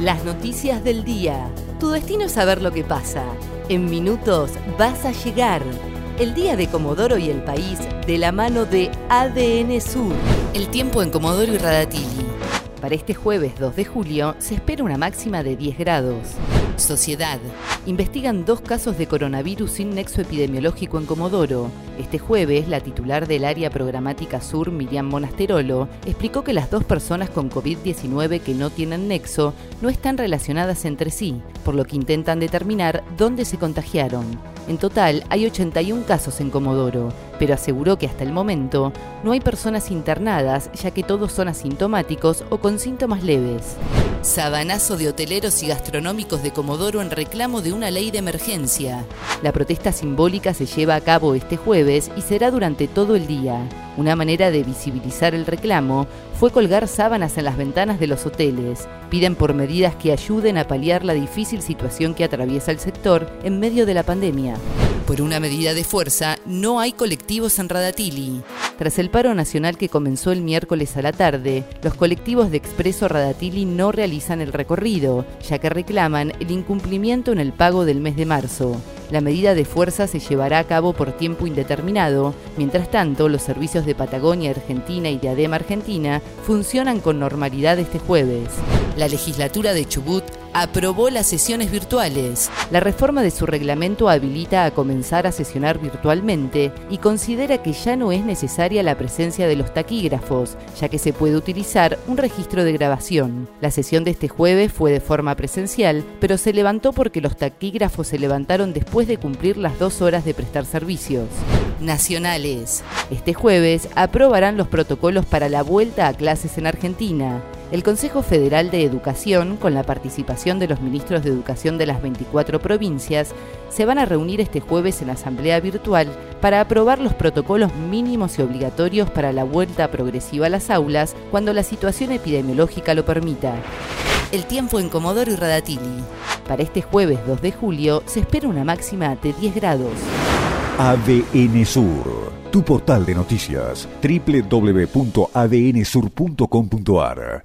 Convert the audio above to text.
Las noticias del día. Tu destino es saber lo que pasa. En minutos vas a llegar. El día de Comodoro y el país de la mano de ADN Sur. El tiempo en Comodoro y Radatili. Para este jueves 2 de julio se espera una máxima de 10 grados. Sociedad. Investigan dos casos de coronavirus sin nexo epidemiológico en Comodoro. Este jueves, la titular del área programática sur, Miriam Monasterolo, explicó que las dos personas con COVID-19 que no tienen nexo no están relacionadas entre sí, por lo que intentan determinar dónde se contagiaron. En total, hay 81 casos en Comodoro, pero aseguró que hasta el momento no hay personas internadas, ya que todos son asintomáticos o con síntomas leves. Sabanazo de hoteleros y gastronómicos de Comodoro en reclamo de una ley de emergencia. La protesta simbólica se lleva a cabo este jueves y será durante todo el día. Una manera de visibilizar el reclamo fue colgar sábanas en las ventanas de los hoteles. Piden por medidas que ayuden a paliar la difícil situación que atraviesa el sector en medio de la pandemia. Por una medida de fuerza, no hay colectivos en Radatili. Tras el paro nacional que comenzó el miércoles a la tarde, los colectivos de Expreso Radatili no realizan el recorrido, ya que reclaman el incumplimiento en el pago del mes de marzo. La medida de fuerza se llevará a cabo por tiempo indeterminado. Mientras tanto, los servicios de Patagonia Argentina y de ADEMA Argentina funcionan con normalidad este jueves. La legislatura de Chubut aprobó las sesiones virtuales. La reforma de su reglamento habilita a comenzar a sesionar virtualmente y considera que ya no es necesaria la presencia de los taquígrafos, ya que se puede utilizar un registro de grabación. La sesión de este jueves fue de forma presencial, pero se levantó porque los taquígrafos se levantaron después de cumplir las dos horas de prestar servicios. Nacionales. Este jueves aprobarán los protocolos para la vuelta a clases en Argentina el Consejo Federal de Educación, con la participación de los ministros de Educación de las 24 provincias, se van a reunir este jueves en asamblea virtual para aprobar los protocolos mínimos y obligatorios para la vuelta progresiva a las aulas cuando la situación epidemiológica lo permita. El tiempo en Comodoro y Radatili. Para este jueves 2 de julio se espera una máxima de 10 grados. ADN Sur, tu portal de noticias, www.adnsur.com.ar